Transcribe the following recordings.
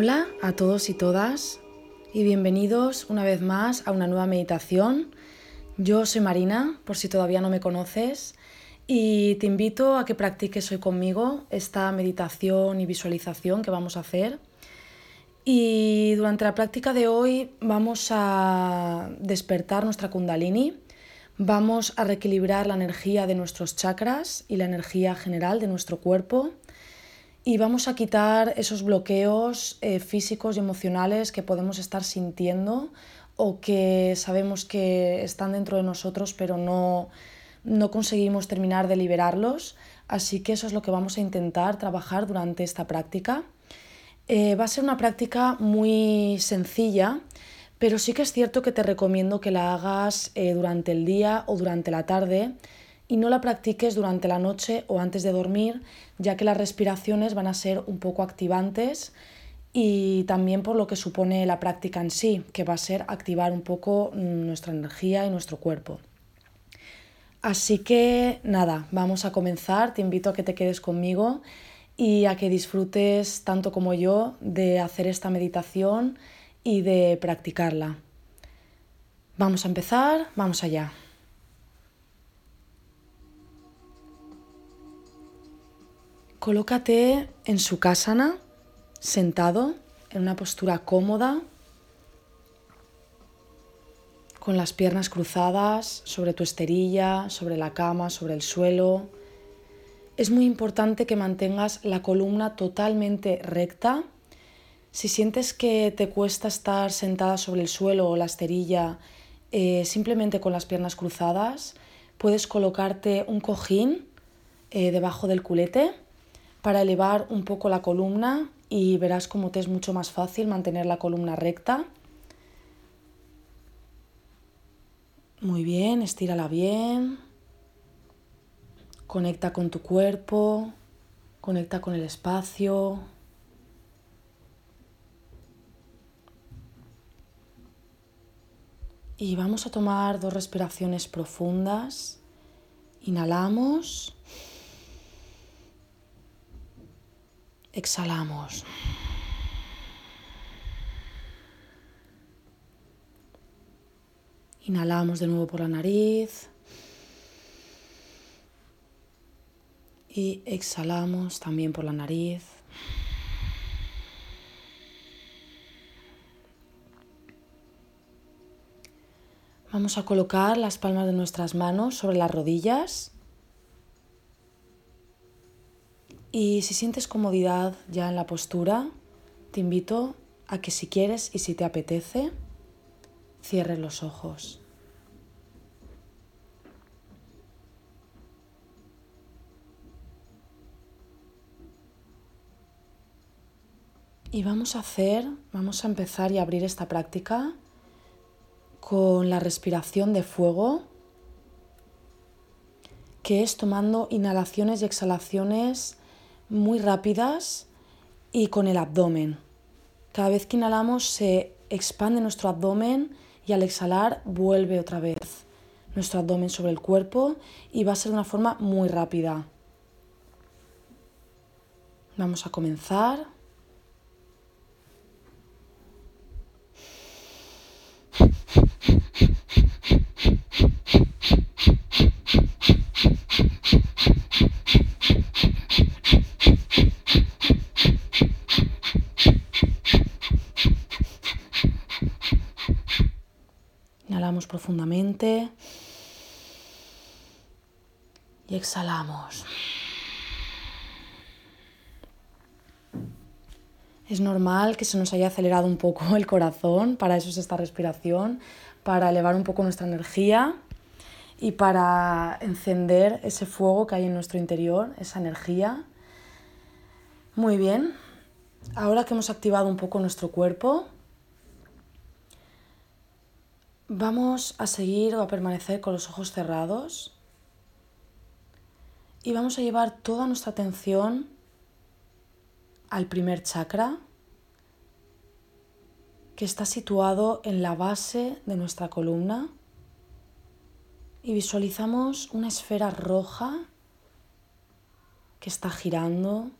Hola a todos y todas y bienvenidos una vez más a una nueva meditación. Yo soy Marina, por si todavía no me conoces, y te invito a que practiques hoy conmigo esta meditación y visualización que vamos a hacer. Y durante la práctica de hoy vamos a despertar nuestra kundalini, vamos a reequilibrar la energía de nuestros chakras y la energía general de nuestro cuerpo y vamos a quitar esos bloqueos eh, físicos y emocionales que podemos estar sintiendo o que sabemos que están dentro de nosotros pero no, no conseguimos terminar de liberarlos. Así que eso es lo que vamos a intentar trabajar durante esta práctica. Eh, va a ser una práctica muy sencilla, pero sí que es cierto que te recomiendo que la hagas eh, durante el día o durante la tarde y no la practiques durante la noche o antes de dormir, ya que las respiraciones van a ser un poco activantes y también por lo que supone la práctica en sí, que va a ser activar un poco nuestra energía y nuestro cuerpo. Así que nada, vamos a comenzar, te invito a que te quedes conmigo y a que disfrutes tanto como yo de hacer esta meditación y de practicarla. Vamos a empezar, vamos allá. Colócate en su casana, sentado, en una postura cómoda, con las piernas cruzadas sobre tu esterilla, sobre la cama, sobre el suelo. Es muy importante que mantengas la columna totalmente recta. Si sientes que te cuesta estar sentada sobre el suelo o la esterilla eh, simplemente con las piernas cruzadas, puedes colocarte un cojín eh, debajo del culete para elevar un poco la columna y verás cómo te es mucho más fácil mantener la columna recta. Muy bien, estírala bien. Conecta con tu cuerpo, conecta con el espacio. Y vamos a tomar dos respiraciones profundas. Inhalamos. Exhalamos. Inhalamos de nuevo por la nariz. Y exhalamos también por la nariz. Vamos a colocar las palmas de nuestras manos sobre las rodillas Y si sientes comodidad ya en la postura, te invito a que si quieres y si te apetece, cierres los ojos. Y vamos a hacer, vamos a empezar y abrir esta práctica con la respiración de fuego, que es tomando inhalaciones y exhalaciones muy rápidas y con el abdomen. Cada vez que inhalamos se expande nuestro abdomen y al exhalar vuelve otra vez nuestro abdomen sobre el cuerpo y va a ser de una forma muy rápida. Vamos a comenzar. Profundamente y exhalamos. Es normal que se nos haya acelerado un poco el corazón, para eso es esta respiración, para elevar un poco nuestra energía y para encender ese fuego que hay en nuestro interior, esa energía. Muy bien, ahora que hemos activado un poco nuestro cuerpo, Vamos a seguir o a permanecer con los ojos cerrados y vamos a llevar toda nuestra atención al primer chakra que está situado en la base de nuestra columna y visualizamos una esfera roja que está girando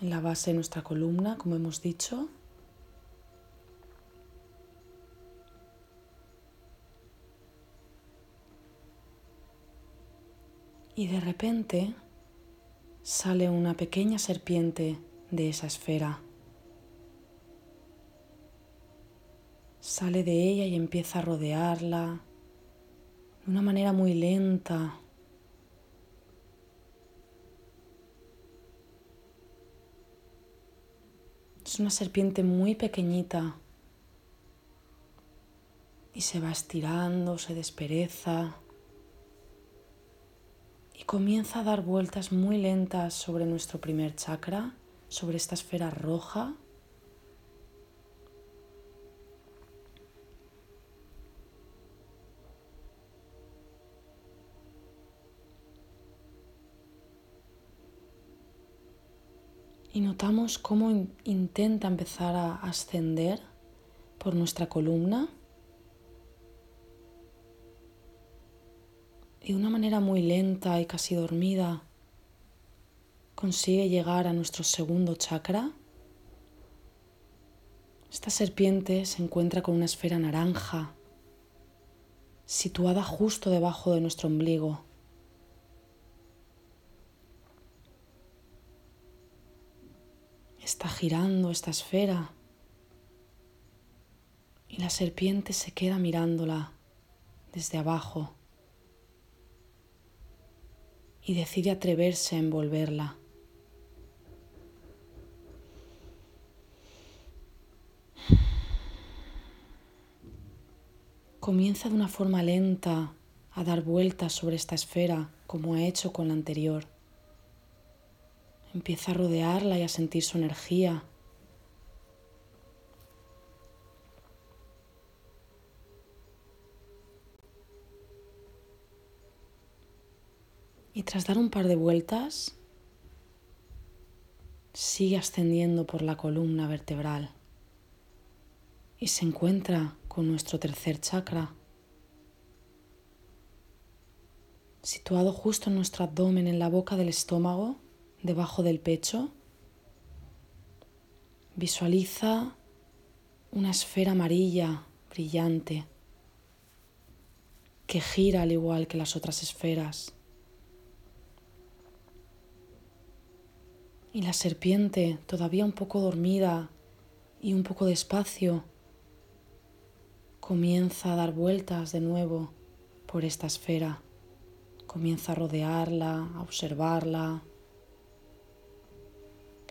en la base de nuestra columna, como hemos dicho. Y de repente sale una pequeña serpiente de esa esfera. Sale de ella y empieza a rodearla de una manera muy lenta. Es una serpiente muy pequeñita y se va estirando, se despereza y comienza a dar vueltas muy lentas sobre nuestro primer chakra, sobre esta esfera roja. Y notamos cómo intenta empezar a ascender por nuestra columna de una manera muy lenta y casi dormida consigue llegar a nuestro segundo chakra. Esta serpiente se encuentra con una esfera naranja situada justo debajo de nuestro ombligo. Está girando esta esfera y la serpiente se queda mirándola desde abajo y decide atreverse a envolverla. Comienza de una forma lenta a dar vueltas sobre esta esfera como ha hecho con la anterior. Empieza a rodearla y a sentir su energía. Tras dar un par de vueltas, sigue ascendiendo por la columna vertebral y se encuentra con nuestro tercer chakra, situado justo en nuestro abdomen, en la boca del estómago debajo del pecho. Visualiza una esfera amarilla brillante que gira al igual que las otras esferas. Y la serpiente, todavía un poco dormida y un poco despacio, comienza a dar vueltas de nuevo por esta esfera. Comienza a rodearla, a observarla,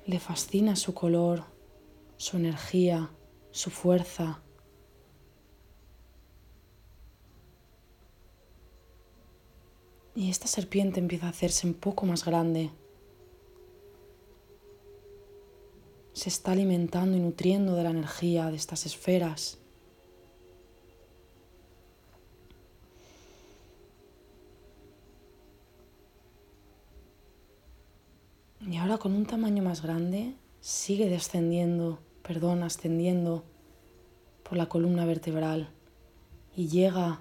le fascina su color, su energía, su fuerza. Y esta serpiente empieza a hacerse un poco más grande. Se está alimentando y nutriendo de la energía de estas esferas. Y ahora con un tamaño más grande sigue descendiendo, perdón, ascendiendo por la columna vertebral y llega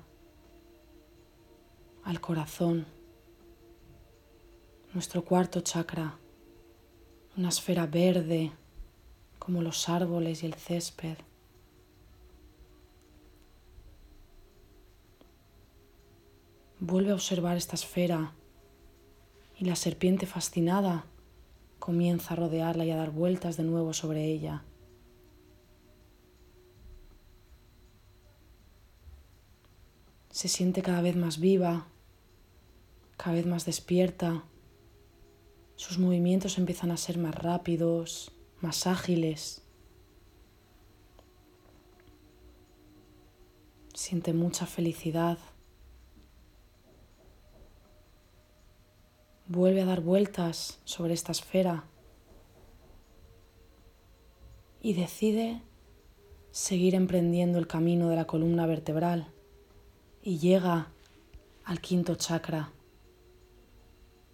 al corazón, nuestro cuarto chakra, una esfera verde como los árboles y el césped. Vuelve a observar esta esfera y la serpiente fascinada comienza a rodearla y a dar vueltas de nuevo sobre ella. Se siente cada vez más viva, cada vez más despierta. Sus movimientos empiezan a ser más rápidos, más ágiles. Siente mucha felicidad. vuelve a dar vueltas sobre esta esfera y decide seguir emprendiendo el camino de la columna vertebral y llega al quinto chakra,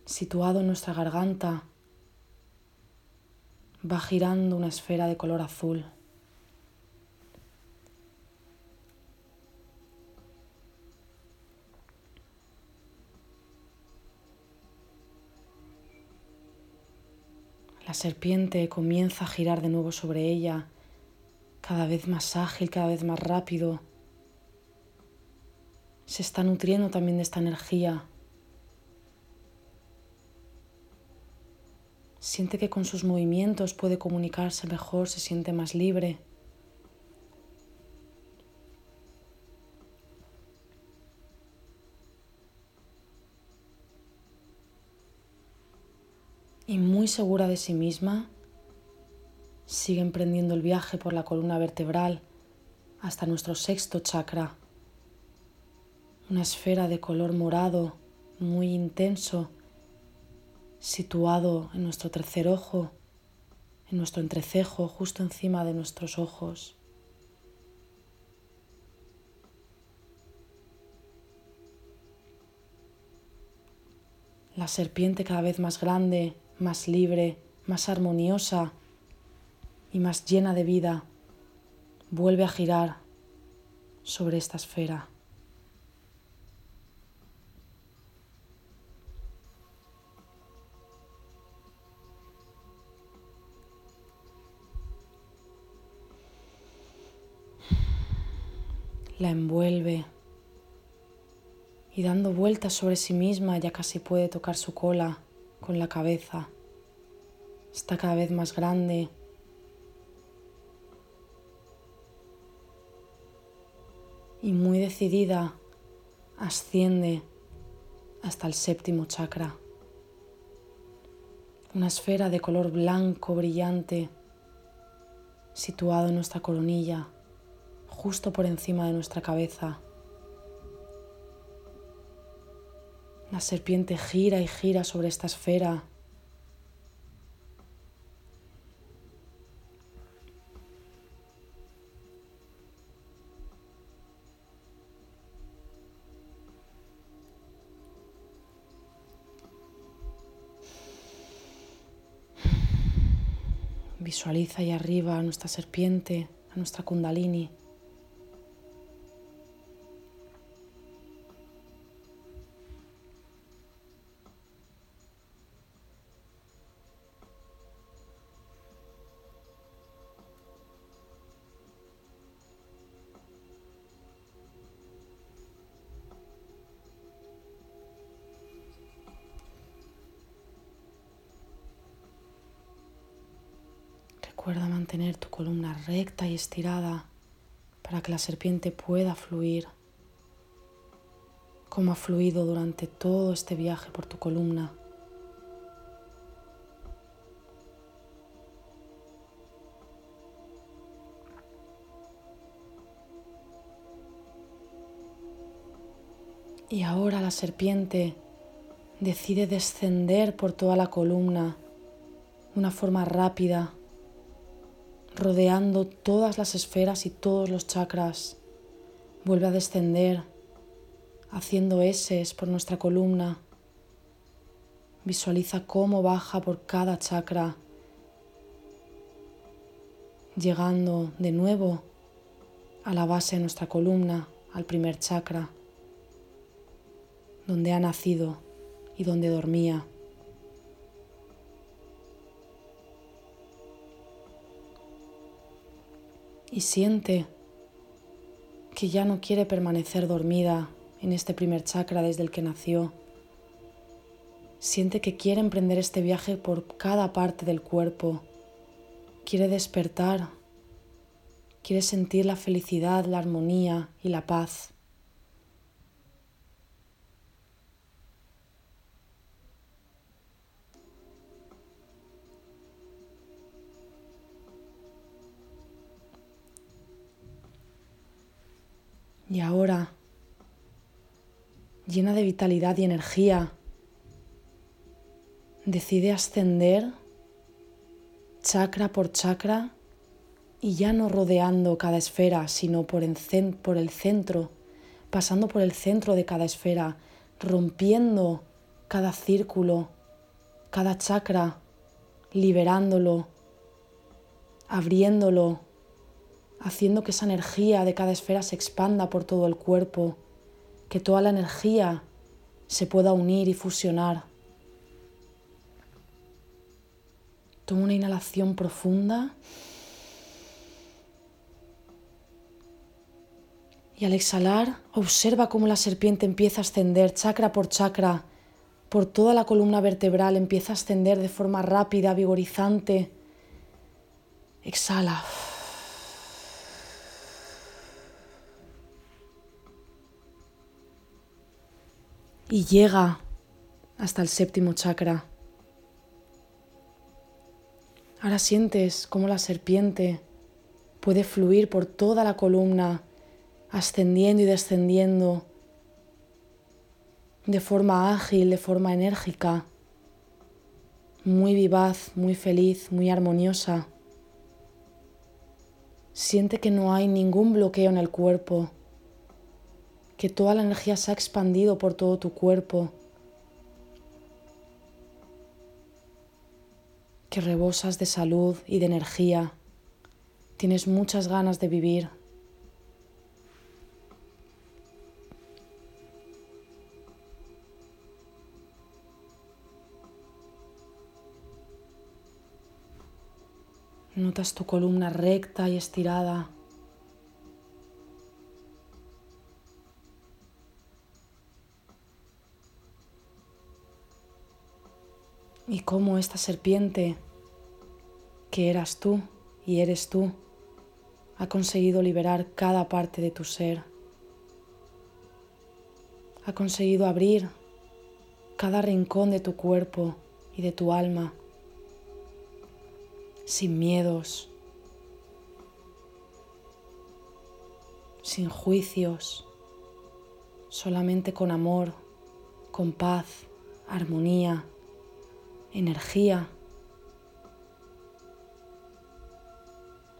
situado en nuestra garganta, va girando una esfera de color azul. La serpiente comienza a girar de nuevo sobre ella, cada vez más ágil, cada vez más rápido. Se está nutriendo también de esta energía. Siente que con sus movimientos puede comunicarse mejor, se siente más libre. y muy segura de sí misma, sigue emprendiendo el viaje por la columna vertebral hasta nuestro sexto chakra, una esfera de color morado muy intenso situado en nuestro tercer ojo, en nuestro entrecejo, justo encima de nuestros ojos. La serpiente cada vez más grande más libre, más armoniosa y más llena de vida, vuelve a girar sobre esta esfera. La envuelve y dando vueltas sobre sí misma ya casi puede tocar su cola con la cabeza. Está cada vez más grande. Y muy decidida asciende hasta el séptimo chakra. Una esfera de color blanco brillante situado en nuestra coronilla, justo por encima de nuestra cabeza. La serpiente gira y gira sobre esta esfera. Visualiza ahí arriba a nuestra serpiente, a nuestra kundalini. Recuerda mantener tu columna recta y estirada para que la serpiente pueda fluir como ha fluido durante todo este viaje por tu columna. Y ahora la serpiente decide descender por toda la columna de una forma rápida rodeando todas las esferas y todos los chakras. Vuelve a descender, haciendo S por nuestra columna. Visualiza cómo baja por cada chakra, llegando de nuevo a la base de nuestra columna, al primer chakra, donde ha nacido y donde dormía. Y siente que ya no quiere permanecer dormida en este primer chakra desde el que nació. Siente que quiere emprender este viaje por cada parte del cuerpo. Quiere despertar. Quiere sentir la felicidad, la armonía y la paz. Y ahora, llena de vitalidad y energía, decide ascender chakra por chakra y ya no rodeando cada esfera, sino por el, por el centro, pasando por el centro de cada esfera, rompiendo cada círculo, cada chakra, liberándolo, abriéndolo haciendo que esa energía de cada esfera se expanda por todo el cuerpo, que toda la energía se pueda unir y fusionar. Toma una inhalación profunda. Y al exhalar, observa cómo la serpiente empieza a ascender chakra por chakra, por toda la columna vertebral, empieza a ascender de forma rápida, vigorizante. Exhala. Y llega hasta el séptimo chakra. Ahora sientes cómo la serpiente puede fluir por toda la columna, ascendiendo y descendiendo de forma ágil, de forma enérgica, muy vivaz, muy feliz, muy armoniosa. Siente que no hay ningún bloqueo en el cuerpo, que toda la energía se ha expandido por todo tu cuerpo que rebosas de salud y de energía. Tienes muchas ganas de vivir. Notas tu columna recta y estirada. Y cómo esta serpiente, que eras tú y eres tú, ha conseguido liberar cada parte de tu ser. Ha conseguido abrir cada rincón de tu cuerpo y de tu alma, sin miedos, sin juicios, solamente con amor, con paz, armonía energía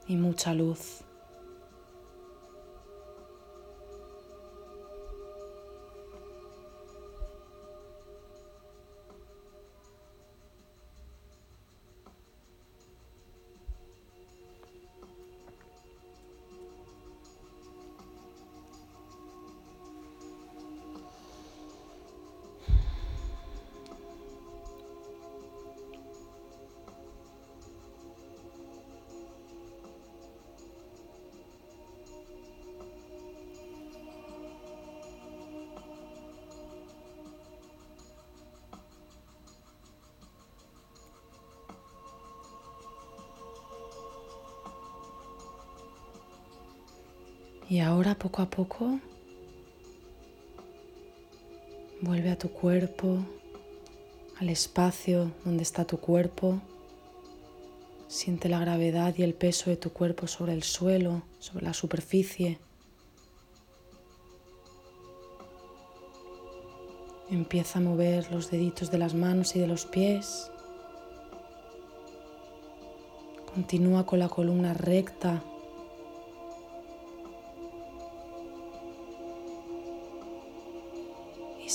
y mucha luz. Y ahora poco a poco vuelve a tu cuerpo, al espacio donde está tu cuerpo. Siente la gravedad y el peso de tu cuerpo sobre el suelo, sobre la superficie. Empieza a mover los deditos de las manos y de los pies. Continúa con la columna recta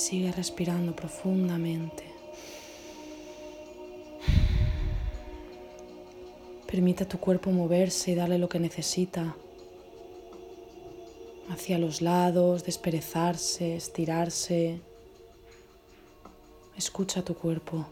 sigue respirando profundamente. Permite a tu cuerpo moverse y darle lo que necesita. Hacia los lados, desperezarse, estirarse. Escucha tu cuerpo.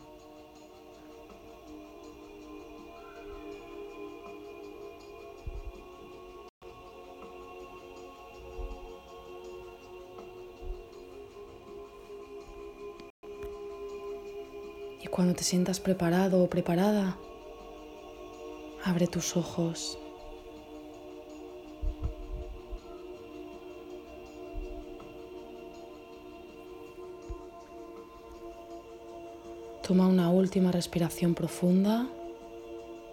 Cuando te sientas preparado o preparada, abre tus ojos. Toma una última respiración profunda.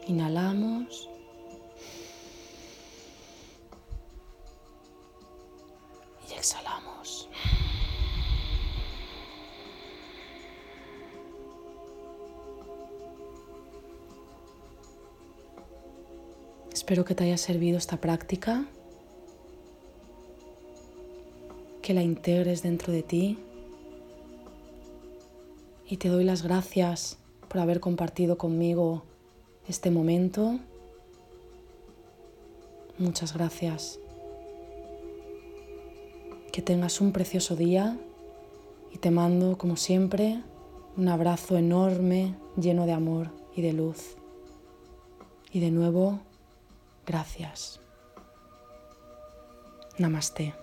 Inhalamos. Espero que te haya servido esta práctica, que la integres dentro de ti y te doy las gracias por haber compartido conmigo este momento. Muchas gracias. Que tengas un precioso día y te mando, como siempre, un abrazo enorme, lleno de amor y de luz. Y de nuevo, gracias. Namaste.